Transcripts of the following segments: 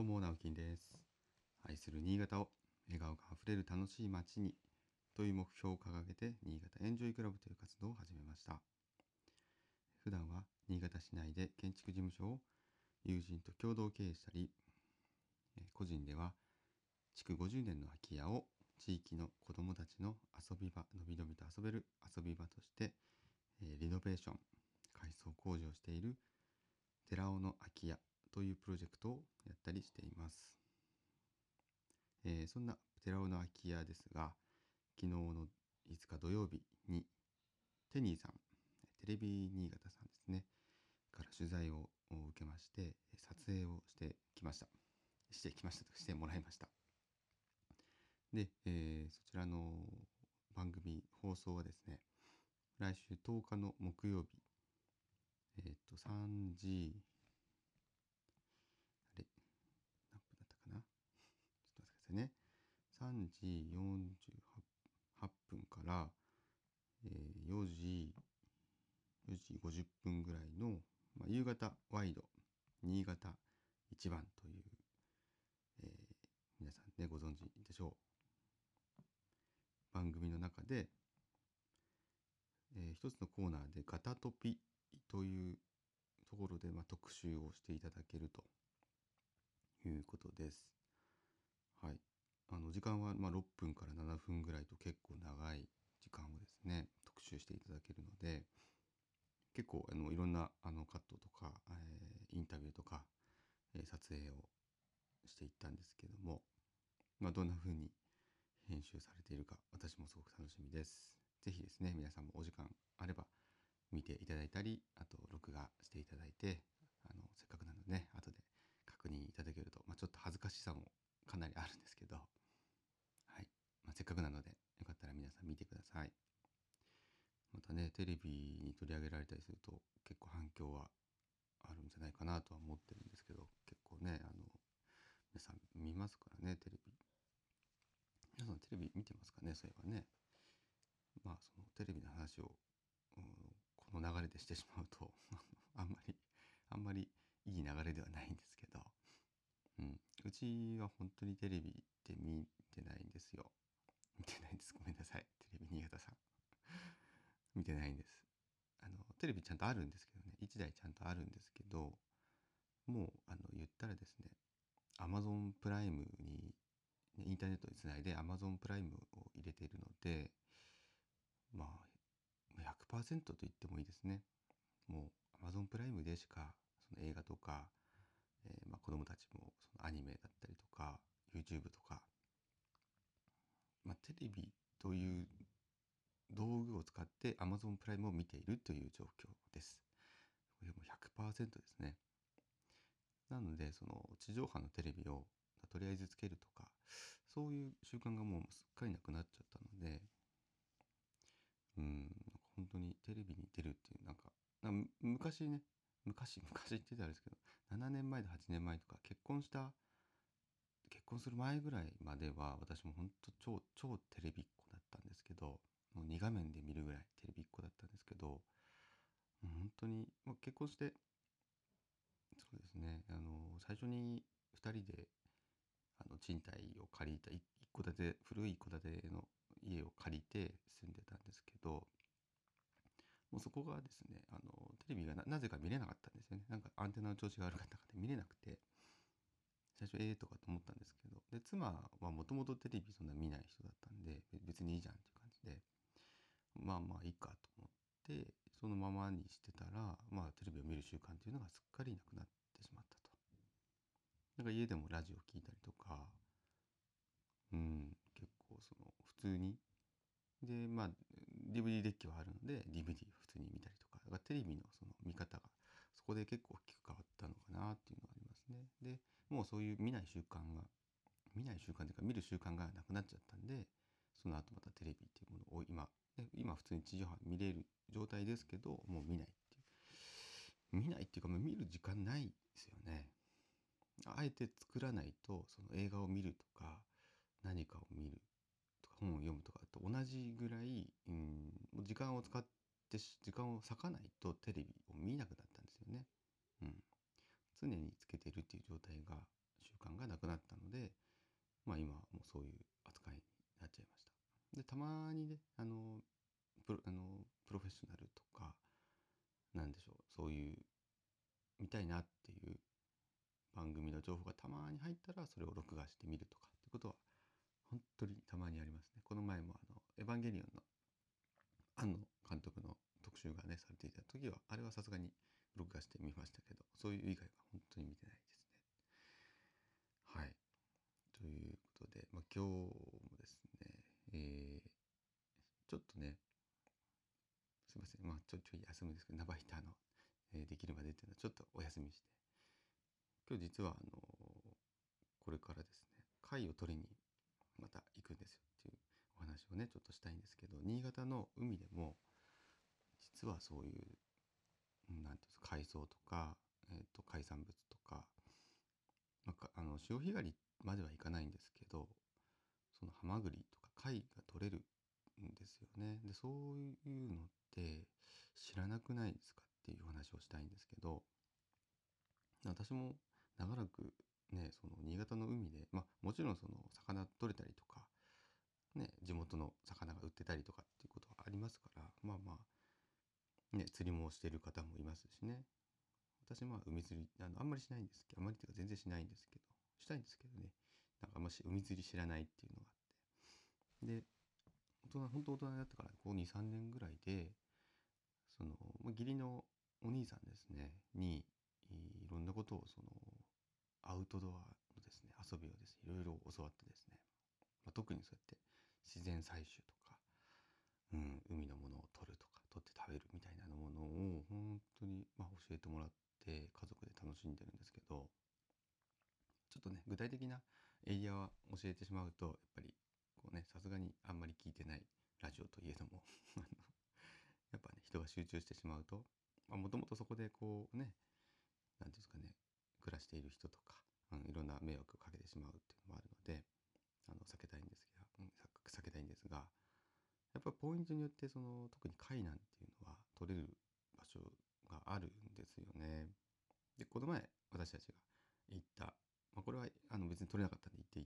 どうも、直樹です。愛する新潟を笑顔があふれる楽しい街にという目標を掲げて、新潟エンジョイクラブという活動を始めました。普段は新潟市内で建築事務所を友人と共同経営したり、個人では築50年の空き家を地域の子どもたちの遊び場、のびのびと遊べる遊び場として、リノベーション、改装工事をしている寺尾の空き家というプロジェクトをやったりしています。えーそんな寺尾の空き家ですが、昨日の5日土曜日にテニーさん、テレビ新潟さんですね、から取材を受けまして、撮影をしてきました。してきましたとしてもらいました。で、えーそちらの番組放送はですね、来週10日の木曜日、えっ、と、3時、あれ、何分だったかなちょっと待ってくださいね。3時48分から、えー4時、4時50分ぐらいの、まあ、夕方ワイド、新潟一番という、えー皆さんね、ご存知でしょう。番組の中で、えー一つのコーナーでガタトピというところで、まあ、特集をしていただけるということです。はい。あの時間はま6分から7分ぐらいと結構長い時間をですね特集していただけるので結構あのいろんなあのカットとか、えーインタビューとか、えー撮影をしていったんですけども、まあ、どんな風に編集されているか私もすごく楽しみです。ぜひですね皆さんもお時間あれば見ていただいたりあと録画していただいてあのせっかくなのでね後で確認いただけると、まあ、ちょっと恥ずかしさもかなりあるんですけど、まあ、せっかくなのでよかったら皆さん見てください。またねテレビに取り上げられたりすると結構反響はあるんじゃないかなとは思ってるんですけど結構ねあの皆さん見ますからねテレビ。皆さんテレビ見てますかねそういえばね。まあそのテレビの話を、うんこの流れでしてしまうと あんまりあんまりいい流れではないんですけど、うん、うちは本当にテレビって見てないんですよ。見てないんです。ごめんなさい。テレビ新潟さん。見てないんです。あのテレビちゃんとあるんですけどね。1台ちゃんとあるんですけどもうあの言ったらですね Amazon プライムにねインターネットにつないで Amazon プライムを入れているのでまあ100%と言ってもいいですね。もう Amazon プライムでしかその映画とか、えーまあ、子供たちもそのアニメだったりとか YouTube とか、まあ、テレビという道具を使って Amazon プライムを見ているという状況です。これも100%ですね。なのでその地上波のテレビをとりあえずつけるとかそういう習慣がもうすっかりなくなっちゃったのでうんん本当にテレビに出るっていうなんかなんか昔ね昔昔って言ったらあれですけど7年前と8年前とか結婚した婚する前ぐらいまでは私も本当超超テレビっ子だったんですけどもう2画面で見るぐらいテレビっ子だったんですけどもう本当に、まあ、結婚してそうですねあの最初に2人であの賃貸を借りた一戸建て古い一戸建ての家を借りて住んでたんですけどもうそこがですねあのテレビがななぜか見れなかったんですよね。なんかアンテナの調子が悪かったかで見れなくて。最初ええとかと思ったんですけどで妻はもともとテレビそんな見ない人だったんで別にいいじゃんっていう感じでまあまあいいかと思ってそのままにしてたらまあテレビを見る習慣っていうのがすっかりなくなってしまったと。なんか家でもラジオ聞いたりとかうん結構その普通にでまあ DVD デッキはあるので DVD 普通に見たりとかだからテレビのその見方がそこで結構大きく変わったのかなっていうのがありますねでもうそういう見ない習慣が見ない習慣というか見る習慣がなくなっちゃったんでその後またテレビっていうものを今、ね、今普通に地上波見れる状態ですけどもう見ないっていう。見ないっていうかもう見る時間ないですよね。あえて作らないとその映画を見るとか何かを見るとか本を読むとかと同じぐらい、うん、時間を使って時間を割かないとテレビを見なくなったんですよね。うん、常につけてるっていう状態が習慣がなくなったので、まあ、今はもうそういう扱いになっちゃいました。でたまにねあのプロあのプロフェッショナルとかなんでしょうそういう見たいなっていう番組の情報がたまに入ったらそれを録画してみるとかってことは本当にたまにありますね。この前もあのエヴァンゲリオンの庵野監督の特集がねされていた時はあれはさすがに録画してみましたけどそういう以外は本当に見てないですね。はい。ということで、まあ、今日もですね、えー、ちょっとねすいません。まあちょいちょい休むんですけどナバヒターの、えー、できるまでっていうのはちょっとお休みして。今日実はあのこれからですね貝を取りにまた行くんですよっていうお話をねちょっとしたいんですけど新潟の海でも実はそういう何ていうんですか海藻とか、えー、と海産物とか、まあ、あの潮干狩りまではいかないんですけどそのハマグリとか貝が取れるんですよね。でそういうのって知らなくないですかっていう話をしたいんですけど私も長らくねその新潟の海でまあもちろんその魚取れたりとかね地元の魚が売ってたりとかっていうことはありますからまあまあね釣りもしてる方もいますしね。私は海釣りあのあんまりしないんですけどあんまりっていうか全然しないんですけどしたいんですけどね。なんかあんまし海釣り知らないっていうのがあって。で大人本当大人になってからこう23年ぐらいでその義理のお兄さんですね。にいろんなことをそのアウトドアのですね遊びをですねいろいろ教わってですね、まあ、特にそうやって自然採集とか、うん、海の食べるみたいなものを本当に、まあ、教えてもらって家族で楽しんでるんですけどちょっとね具体的なエリアは教えてしまうとやっぱりこうねさすがにあんまり聞いてないラジオといえども やっぱね人が集中してしまうともともとそこでこうね何ていうんですかね暮らしている人とか、うん、いろんな迷惑をかけてしまうっていうのもあるのであの避けたいんですが、うん、避けたいんですがやっぱポイントによってその特に貝なんていうのは取れる場所があるんですよね。でこの前私たちが行った、まあ、これはあの別に取れなかったんで行って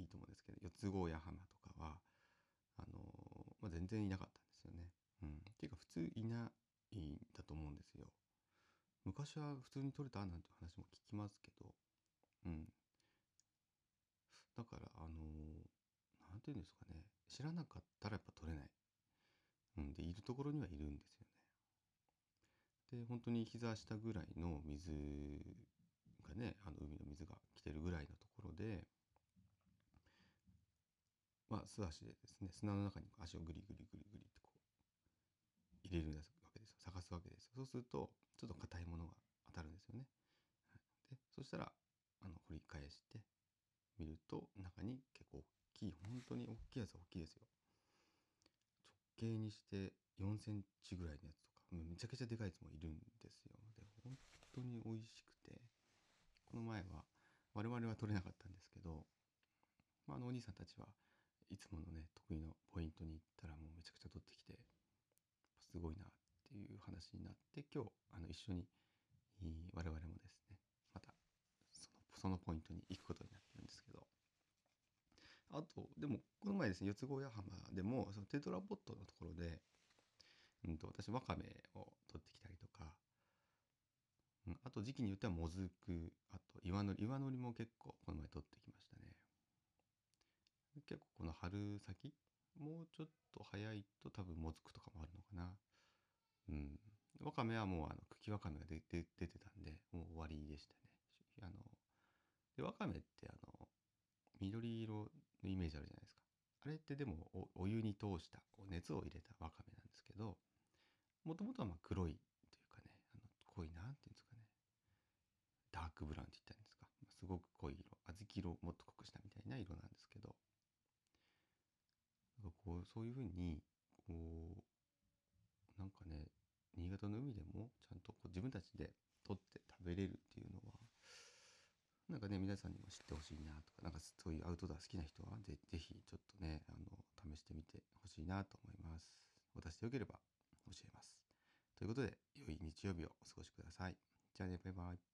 いいと思うんですけど四つ郷屋浜とかはあの、まあ、全然いなかったんですよね。うん、っていうか普通いないんだと思うんですよ。昔は普通に取れたなんて話も聞きますけど、うん。だから、あのー、なんていうんですかね、知らなかったらやっぱ取れない。うん、で、いるところにはいるんですよね。で、本当に膝下ぐらいの水がね、あの海の水が来てるぐらいのところで、まあ、素足でですね、砂の中に足をグリグリグリグリってこう、入れるわけですよ。探すわけですよ。そうすると、ちょっと硬いものが当たるんですよね。でそしたらあの掘り返してみると中に結構きい本当に大きいやつは大きいですよ。直径にして4センチぐらいのやつとかめちゃくちゃでかいやつもいるんですよ。で本当に美味しくてこの前は我々は取れなかったんですけど、まあ、あのお兄さんたちはいつものね得意のポイントに行ったらもうめちゃくちゃ取ってきてすごいなっていう話になって今日あの一緒に我々もですねまたそのポイントに行くことになってるんですけどあとでもこの前ですね四つ子屋浜でもそのテトラポットのところで、うんと、私わかめを取ってきたりとか、うん、あと時期によってはもずくあと岩のり岩のりも結構この前取ってきましたね結構この春先もうちょっと早いと多分もずくとかもあるのかなうん。わかめはもうあの茎わかめが出て出てたんで、もう終わりでしたね。あの、で、わかめってあの、緑色イメージあるじゃないですか。あれってでもお湯に通した、こう熱を入れたわかめなんですけど、もともとはまあ黒いというかね、あの濃い、なんていうんですかね、ダークブラウンって言ったんですか。すごく濃い色、小豆色をもっと濃くしたみたいな色なんですけど、こうそういうふうにこうなんかね新潟の海でもちゃんとこう自分たちで取って食べれるっていうのはなんかね皆さんにも知ってほしいなとかなんかそういうアウトドア好きな人はぜぜひちょっとねあの試してみてほしいなと思います。私でよければ教えます。ということで良い日曜日をお過ごしください。じゃあねバイバイ。